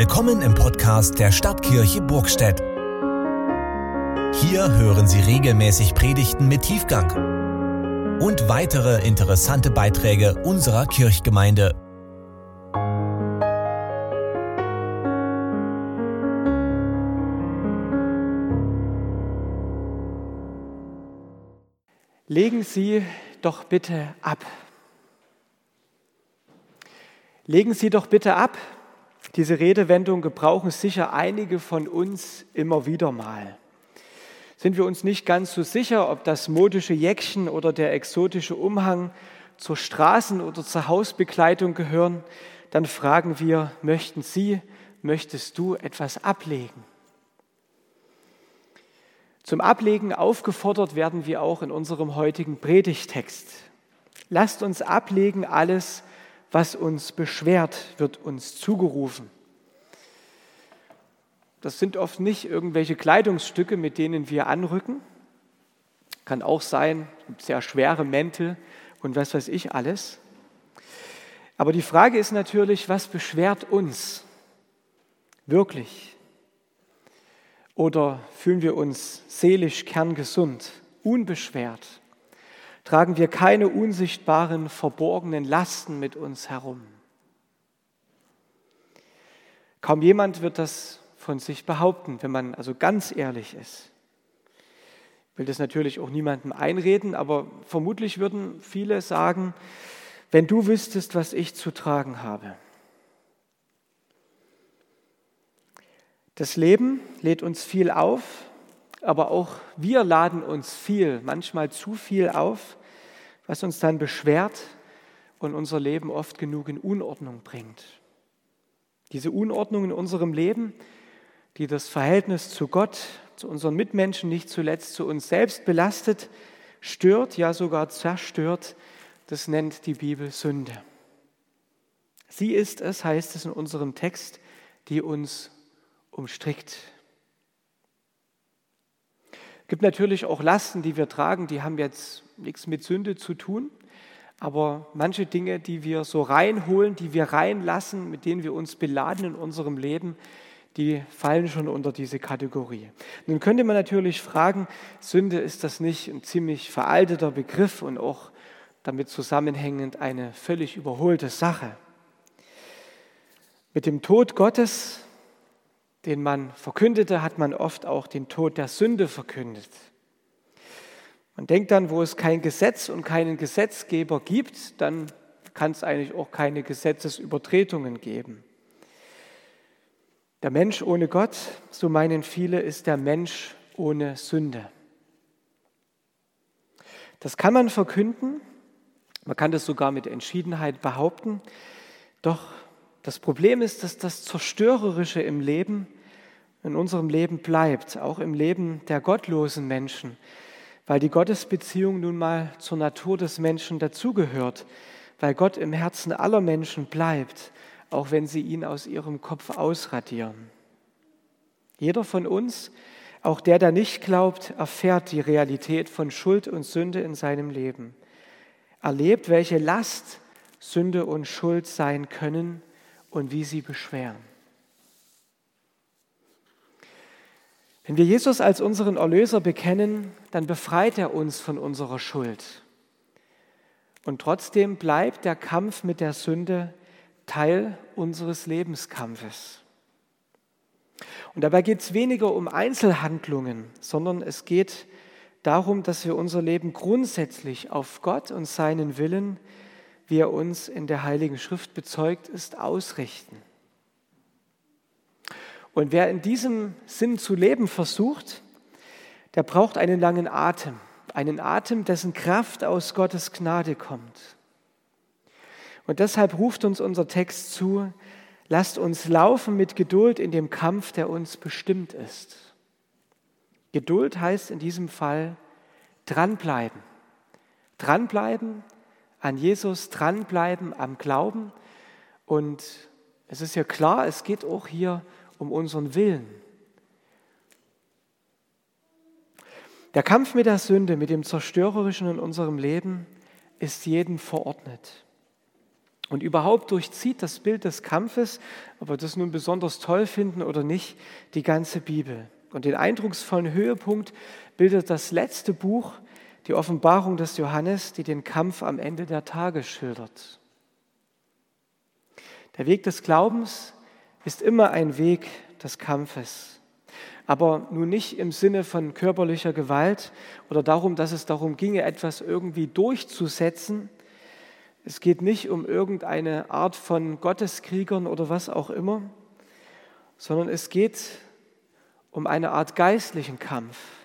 Willkommen im Podcast der Stadtkirche Burgstedt. Hier hören Sie regelmäßig Predigten mit Tiefgang und weitere interessante Beiträge unserer Kirchgemeinde. Legen Sie doch bitte ab. Legen Sie doch bitte ab. Diese Redewendung gebrauchen sicher einige von uns immer wieder mal. Sind wir uns nicht ganz so sicher, ob das modische Jäckchen oder der exotische Umhang zur Straßen- oder zur Hausbekleidung gehören, dann fragen wir, möchten Sie, möchtest du etwas ablegen? Zum Ablegen aufgefordert werden wir auch in unserem heutigen Predigtext. Lasst uns ablegen alles, was uns beschwert, wird uns zugerufen. Das sind oft nicht irgendwelche Kleidungsstücke, mit denen wir anrücken. Kann auch sein, sehr schwere Mäntel und was weiß ich alles. Aber die Frage ist natürlich, was beschwert uns wirklich? Oder fühlen wir uns seelisch kerngesund, unbeschwert? Tragen wir keine unsichtbaren, verborgenen Lasten mit uns herum. Kaum jemand wird das von sich behaupten, wenn man also ganz ehrlich ist. Ich will das natürlich auch niemandem einreden, aber vermutlich würden viele sagen, wenn du wüsstest, was ich zu tragen habe. Das Leben lädt uns viel auf, aber auch wir laden uns viel, manchmal zu viel auf, was uns dann beschwert und unser Leben oft genug in Unordnung bringt. Diese Unordnung in unserem Leben, die das Verhältnis zu Gott, zu unseren Mitmenschen, nicht zuletzt zu uns selbst belastet, stört, ja sogar zerstört, das nennt die Bibel Sünde. Sie ist es, heißt es in unserem Text, die uns umstrickt. Es gibt natürlich auch Lasten, die wir tragen, die haben jetzt nichts mit Sünde zu tun. Aber manche Dinge, die wir so reinholen, die wir reinlassen, mit denen wir uns beladen in unserem Leben, die fallen schon unter diese Kategorie. Nun könnte man natürlich fragen, Sünde ist das nicht ein ziemlich veralteter Begriff und auch damit zusammenhängend eine völlig überholte Sache. Mit dem Tod Gottes, den man verkündete, hat man oft auch den Tod der Sünde verkündet. Man denkt dann, wo es kein Gesetz und keinen Gesetzgeber gibt, dann kann es eigentlich auch keine Gesetzesübertretungen geben. Der Mensch ohne Gott, so meinen viele, ist der Mensch ohne Sünde. Das kann man verkünden, man kann das sogar mit Entschiedenheit behaupten, doch das Problem ist, dass das Zerstörerische im Leben, in unserem Leben bleibt, auch im Leben der gottlosen Menschen weil die Gottesbeziehung nun mal zur Natur des Menschen dazugehört, weil Gott im Herzen aller Menschen bleibt, auch wenn sie ihn aus ihrem Kopf ausradieren. Jeder von uns, auch der, der nicht glaubt, erfährt die Realität von Schuld und Sünde in seinem Leben, erlebt, welche Last Sünde und Schuld sein können und wie sie beschweren. Wenn wir Jesus als unseren Erlöser bekennen, dann befreit er uns von unserer Schuld. Und trotzdem bleibt der Kampf mit der Sünde Teil unseres Lebenskampfes. Und dabei geht es weniger um Einzelhandlungen, sondern es geht darum, dass wir unser Leben grundsätzlich auf Gott und seinen Willen, wie er uns in der Heiligen Schrift bezeugt ist, ausrichten. Und wer in diesem Sinn zu leben versucht, der braucht einen langen Atem, einen Atem, dessen Kraft aus Gottes Gnade kommt. Und deshalb ruft uns unser Text zu, lasst uns laufen mit Geduld in dem Kampf, der uns bestimmt ist. Geduld heißt in diesem Fall dranbleiben. Dranbleiben an Jesus, dranbleiben am Glauben. Und es ist ja klar, es geht auch hier um unseren Willen. Der Kampf mit der Sünde, mit dem Zerstörerischen in unserem Leben ist jedem verordnet. Und überhaupt durchzieht das Bild des Kampfes, ob wir das nun besonders toll finden oder nicht, die ganze Bibel. Und den eindrucksvollen Höhepunkt bildet das letzte Buch, die Offenbarung des Johannes, die den Kampf am Ende der Tage schildert. Der Weg des Glaubens ist immer ein Weg des Kampfes. Aber nun nicht im Sinne von körperlicher Gewalt oder darum, dass es darum ginge, etwas irgendwie durchzusetzen. Es geht nicht um irgendeine Art von Gotteskriegern oder was auch immer, sondern es geht um eine Art geistlichen Kampf.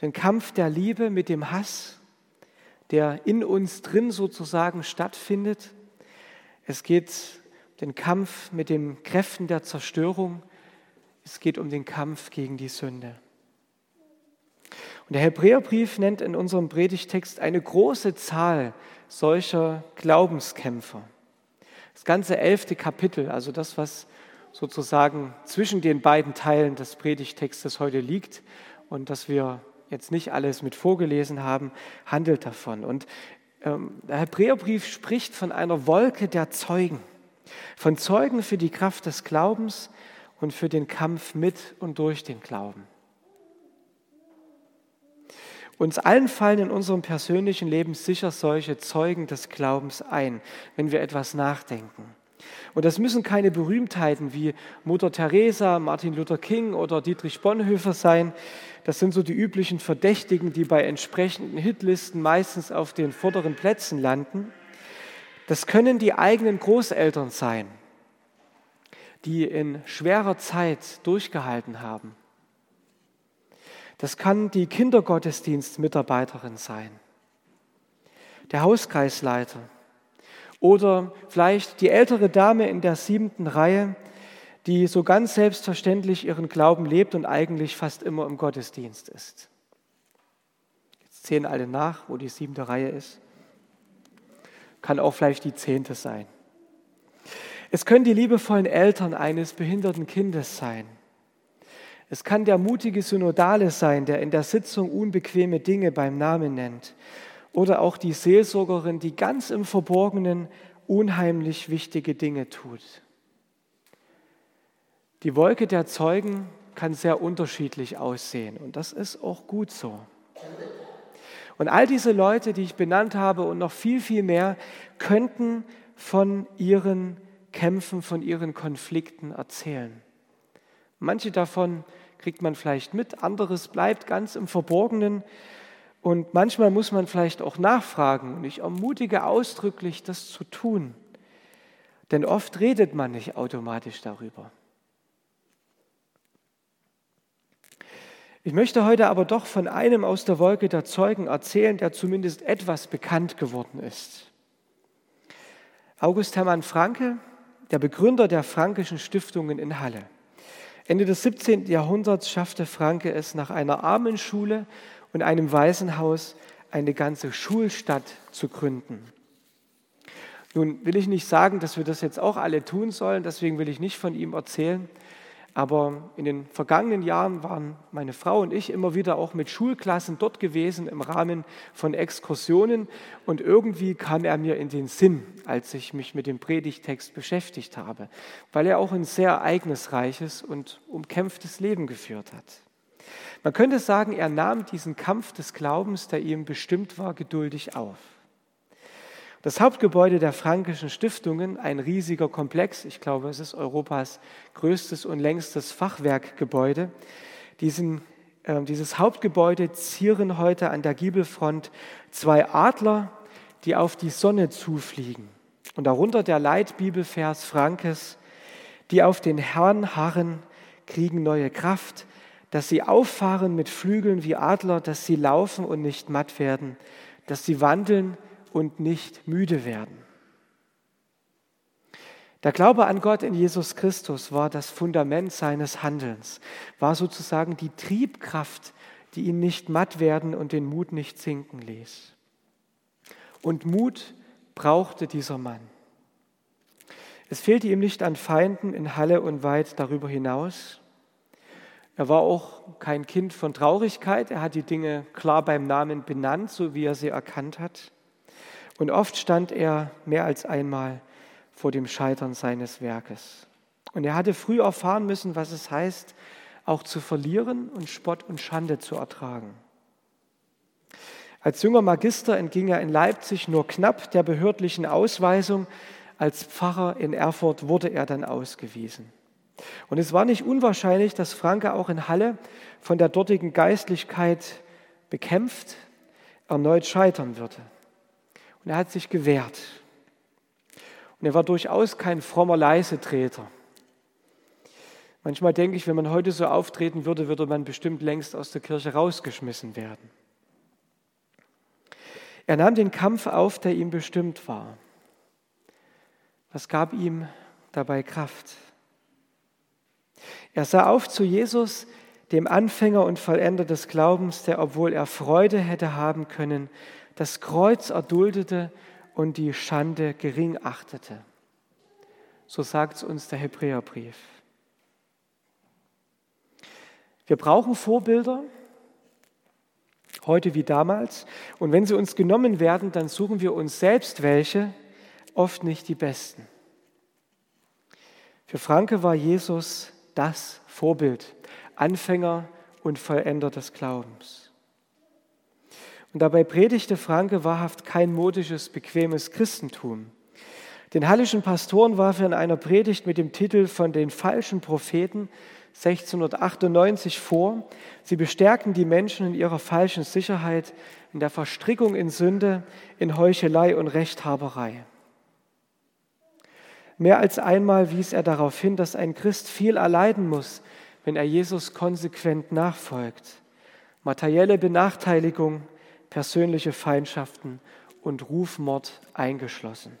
Den Kampf der Liebe mit dem Hass, der in uns drin sozusagen stattfindet. Es geht den Kampf mit den Kräften der Zerstörung. Es geht um den Kampf gegen die Sünde. Und der Hebräerbrief nennt in unserem Predigtext eine große Zahl solcher Glaubenskämpfer. Das ganze elfte Kapitel, also das, was sozusagen zwischen den beiden Teilen des Predigtextes heute liegt und das wir jetzt nicht alles mit vorgelesen haben, handelt davon. Und ähm, der Hebräerbrief spricht von einer Wolke der Zeugen. Von Zeugen für die Kraft des Glaubens und für den Kampf mit und durch den Glauben. Uns allen fallen in unserem persönlichen Leben sicher solche Zeugen des Glaubens ein, wenn wir etwas nachdenken. Und das müssen keine Berühmtheiten wie Mutter Teresa, Martin Luther King oder Dietrich Bonhoeffer sein. Das sind so die üblichen Verdächtigen, die bei entsprechenden Hitlisten meistens auf den vorderen Plätzen landen. Das können die eigenen Großeltern sein, die in schwerer Zeit durchgehalten haben. Das kann die Kindergottesdienstmitarbeiterin sein, der Hauskreisleiter oder vielleicht die ältere Dame in der siebten Reihe, die so ganz selbstverständlich ihren Glauben lebt und eigentlich fast immer im Gottesdienst ist. Jetzt zählen alle nach, wo die siebte Reihe ist kann auch vielleicht die zehnte sein. Es können die liebevollen Eltern eines behinderten Kindes sein. Es kann der mutige Synodale sein, der in der Sitzung unbequeme Dinge beim Namen nennt. Oder auch die Seelsorgerin, die ganz im Verborgenen unheimlich wichtige Dinge tut. Die Wolke der Zeugen kann sehr unterschiedlich aussehen und das ist auch gut so. Und all diese Leute, die ich benannt habe und noch viel, viel mehr, könnten von ihren Kämpfen, von ihren Konflikten erzählen. Manche davon kriegt man vielleicht mit, anderes bleibt ganz im Verborgenen. Und manchmal muss man vielleicht auch nachfragen. Und ich ermutige ausdrücklich, das zu tun. Denn oft redet man nicht automatisch darüber. Ich möchte heute aber doch von einem aus der Wolke der Zeugen erzählen, der zumindest etwas bekannt geworden ist. August Hermann Franke, der Begründer der Frankischen Stiftungen in Halle. Ende des 17. Jahrhunderts schaffte Franke es nach einer Armenschule und einem Waisenhaus eine ganze Schulstadt zu gründen. Nun will ich nicht sagen, dass wir das jetzt auch alle tun sollen, deswegen will ich nicht von ihm erzählen. Aber in den vergangenen Jahren waren meine Frau und ich immer wieder auch mit Schulklassen dort gewesen im Rahmen von Exkursionen. Und irgendwie kam er mir in den Sinn, als ich mich mit dem Predigtext beschäftigt habe, weil er auch ein sehr ereignisreiches und umkämpftes Leben geführt hat. Man könnte sagen, er nahm diesen Kampf des Glaubens, der ihm bestimmt war, geduldig auf. Das Hauptgebäude der Frankischen Stiftungen, ein riesiger Komplex, ich glaube, es ist Europas größtes und längstes Fachwerkgebäude. Diesen, äh, dieses Hauptgebäude zieren heute an der Giebelfront zwei Adler, die auf die Sonne zufliegen. Und darunter der Leitbibelvers Frankes, die auf den Herrn harren, kriegen neue Kraft, dass sie auffahren mit Flügeln wie Adler, dass sie laufen und nicht matt werden, dass sie wandeln und nicht müde werden. Der Glaube an Gott in Jesus Christus war das Fundament seines Handelns, war sozusagen die Triebkraft, die ihn nicht matt werden und den Mut nicht sinken ließ. Und Mut brauchte dieser Mann. Es fehlte ihm nicht an Feinden in Halle und weit darüber hinaus. Er war auch kein Kind von Traurigkeit. Er hat die Dinge klar beim Namen benannt, so wie er sie erkannt hat. Und oft stand er mehr als einmal vor dem Scheitern seines Werkes. Und er hatte früh erfahren müssen, was es heißt, auch zu verlieren und Spott und Schande zu ertragen. Als junger Magister entging er in Leipzig nur knapp der behördlichen Ausweisung. Als Pfarrer in Erfurt wurde er dann ausgewiesen. Und es war nicht unwahrscheinlich, dass Franke auch in Halle von der dortigen Geistlichkeit bekämpft erneut scheitern würde. Und er hat sich gewehrt. Und er war durchaus kein frommer Leisetreter. Manchmal denke ich, wenn man heute so auftreten würde, würde man bestimmt längst aus der Kirche rausgeschmissen werden. Er nahm den Kampf auf, der ihm bestimmt war. Was gab ihm dabei Kraft? Er sah auf zu Jesus, dem Anfänger und Vollender des Glaubens, der, obwohl er Freude hätte haben können, das Kreuz erduldete und die Schande gering achtete. So sagt es uns der Hebräerbrief. Wir brauchen Vorbilder, heute wie damals. Und wenn sie uns genommen werden, dann suchen wir uns selbst welche, oft nicht die besten. Für Franke war Jesus das Vorbild, Anfänger und Vollender des Glaubens. Und dabei predigte Franke wahrhaft kein modisches, bequemes Christentum. Den hallischen Pastoren warf er in einer Predigt mit dem Titel von den falschen Propheten 1698 vor. Sie bestärken die Menschen in ihrer falschen Sicherheit, in der Verstrickung in Sünde, in Heuchelei und Rechthaberei. Mehr als einmal wies er darauf hin, dass ein Christ viel erleiden muss, wenn er Jesus konsequent nachfolgt. Materielle Benachteiligung, persönliche Feindschaften und Rufmord eingeschlossen.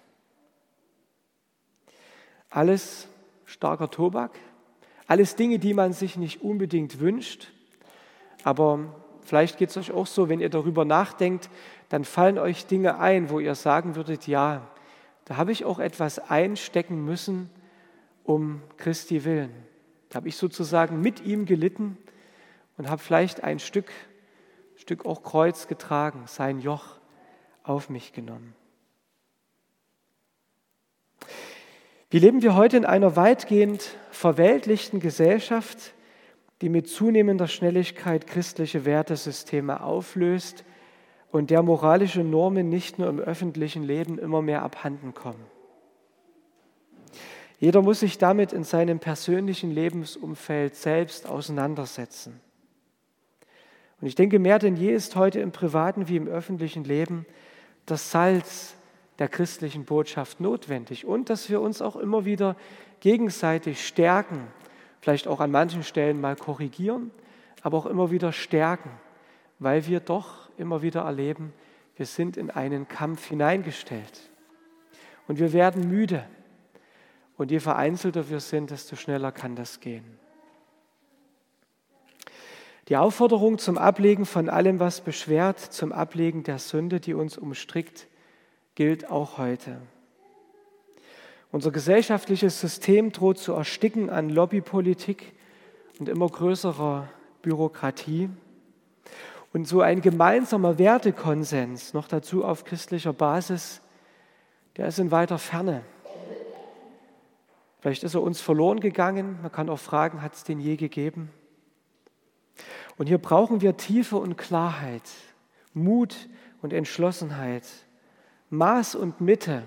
Alles starker Tobak, alles Dinge, die man sich nicht unbedingt wünscht, aber vielleicht geht es euch auch so, wenn ihr darüber nachdenkt, dann fallen euch Dinge ein, wo ihr sagen würdet, ja, da habe ich auch etwas einstecken müssen um Christi willen. Da habe ich sozusagen mit ihm gelitten und habe vielleicht ein Stück, Stück auch Kreuz getragen, sein Joch auf mich genommen. Wie leben wir heute in einer weitgehend verweltlichten Gesellschaft, die mit zunehmender Schnelligkeit christliche Wertesysteme auflöst und der moralische Normen nicht nur im öffentlichen Leben immer mehr abhanden kommen. Jeder muss sich damit in seinem persönlichen Lebensumfeld selbst auseinandersetzen. Und ich denke, mehr denn je ist heute im privaten wie im öffentlichen Leben das Salz der christlichen Botschaft notwendig und dass wir uns auch immer wieder gegenseitig stärken, vielleicht auch an manchen Stellen mal korrigieren, aber auch immer wieder stärken, weil wir doch immer wieder erleben, wir sind in einen Kampf hineingestellt und wir werden müde. Und je vereinzelter wir sind, desto schneller kann das gehen. Die Aufforderung zum Ablegen von allem, was beschwert, zum Ablegen der Sünde, die uns umstrickt, gilt auch heute. Unser gesellschaftliches System droht zu ersticken an Lobbypolitik und immer größerer Bürokratie. Und so ein gemeinsamer Wertekonsens, noch dazu auf christlicher Basis, der ist in weiter Ferne. Vielleicht ist er uns verloren gegangen. Man kann auch fragen, hat es den je gegeben? Und hier brauchen wir Tiefe und Klarheit, Mut und Entschlossenheit Maß und Mitte,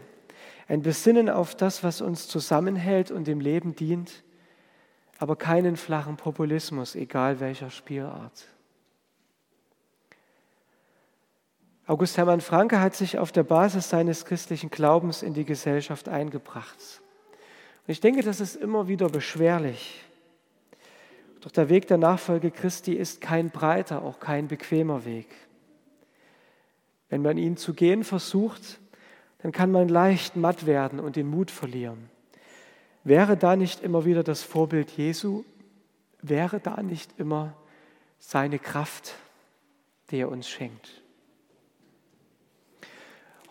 ein Besinnen auf das, was uns zusammenhält und dem Leben dient, aber keinen flachen Populismus, egal welcher Spielart. August Hermann Franke hat sich auf der Basis seines christlichen Glaubens in die Gesellschaft eingebracht. Und ich denke, das ist immer wieder beschwerlich. Doch der Weg der Nachfolge Christi ist kein breiter, auch kein bequemer Weg. Wenn man ihn zu gehen versucht, dann kann man leicht matt werden und den Mut verlieren. Wäre da nicht immer wieder das Vorbild Jesu? Wäre da nicht immer seine Kraft, die er uns schenkt?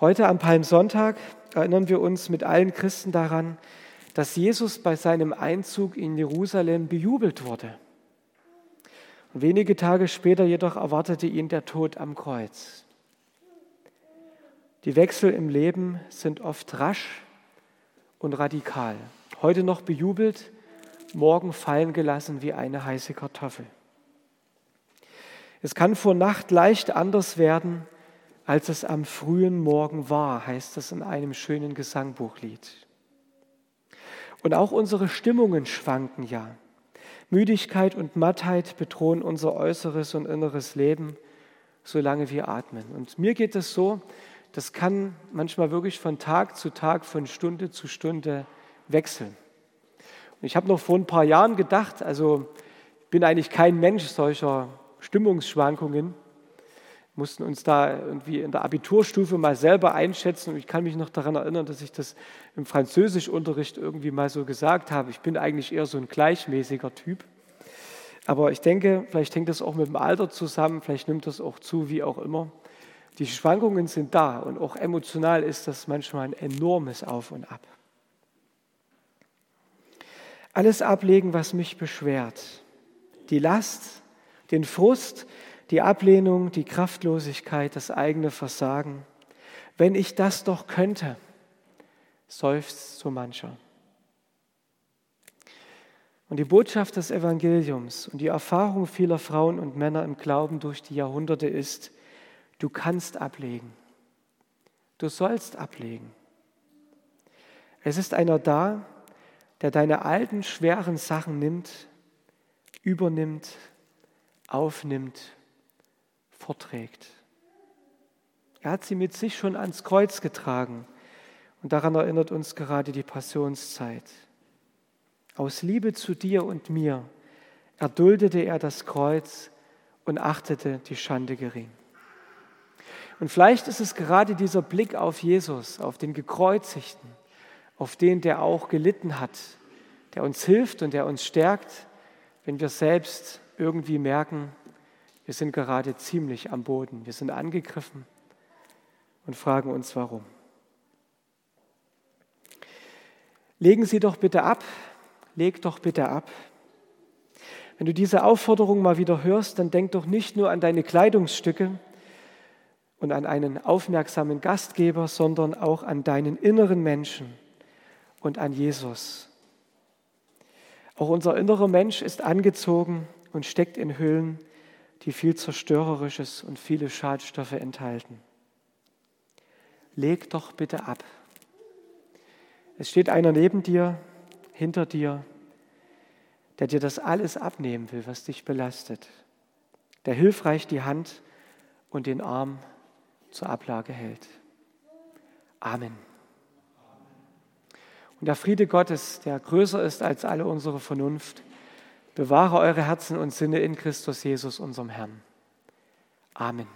Heute am Palmsonntag erinnern wir uns mit allen Christen daran, dass Jesus bei seinem Einzug in Jerusalem bejubelt wurde. Und wenige Tage später jedoch erwartete ihn der Tod am Kreuz. Die Wechsel im Leben sind oft rasch und radikal. Heute noch bejubelt, morgen fallen gelassen wie eine heiße Kartoffel. Es kann vor Nacht leicht anders werden, als es am frühen Morgen war, heißt es in einem schönen Gesangbuchlied. Und auch unsere Stimmungen schwanken ja. Müdigkeit und Mattheit bedrohen unser äußeres und inneres Leben, solange wir atmen. Und mir geht es so, das kann manchmal wirklich von Tag zu Tag, von Stunde zu Stunde wechseln. Und ich habe noch vor ein paar Jahren gedacht, also ich bin eigentlich kein Mensch solcher Stimmungsschwankungen, mussten uns da irgendwie in der Abiturstufe mal selber einschätzen. Und ich kann mich noch daran erinnern, dass ich das im Französischunterricht irgendwie mal so gesagt habe. Ich bin eigentlich eher so ein gleichmäßiger Typ. Aber ich denke, vielleicht hängt das auch mit dem Alter zusammen, vielleicht nimmt das auch zu, wie auch immer. Die Schwankungen sind da und auch emotional ist das manchmal ein enormes Auf und Ab. Alles ablegen, was mich beschwert. Die Last, den Frust, die Ablehnung, die Kraftlosigkeit, das eigene Versagen. Wenn ich das doch könnte, seufzt so mancher. Und die Botschaft des Evangeliums und die Erfahrung vieler Frauen und Männer im Glauben durch die Jahrhunderte ist, du kannst ablegen. Du sollst ablegen. Es ist einer da, der deine alten, schweren Sachen nimmt, übernimmt, aufnimmt vorträgt. Er hat sie mit sich schon ans Kreuz getragen und daran erinnert uns gerade die Passionszeit. Aus Liebe zu dir und mir erduldete er das Kreuz und achtete die Schande gering. Und vielleicht ist es gerade dieser Blick auf Jesus, auf den Gekreuzigten, auf den, der auch gelitten hat, der uns hilft und der uns stärkt, wenn wir selbst irgendwie merken, wir sind gerade ziemlich am Boden. Wir sind angegriffen und fragen uns, warum. Legen Sie doch bitte ab, leg doch bitte ab. Wenn du diese Aufforderung mal wieder hörst, dann denk doch nicht nur an deine Kleidungsstücke und an einen aufmerksamen Gastgeber, sondern auch an deinen inneren Menschen und an Jesus. Auch unser innerer Mensch ist angezogen und steckt in Hüllen, die viel Zerstörerisches und viele Schadstoffe enthalten. Leg doch bitte ab. Es steht einer neben dir, hinter dir, der dir das alles abnehmen will, was dich belastet, der hilfreich die Hand und den Arm zur Ablage hält. Amen. Und der Friede Gottes, der größer ist als alle unsere Vernunft, Bewahre eure Herzen und Sinne in Christus Jesus, unserem Herrn. Amen.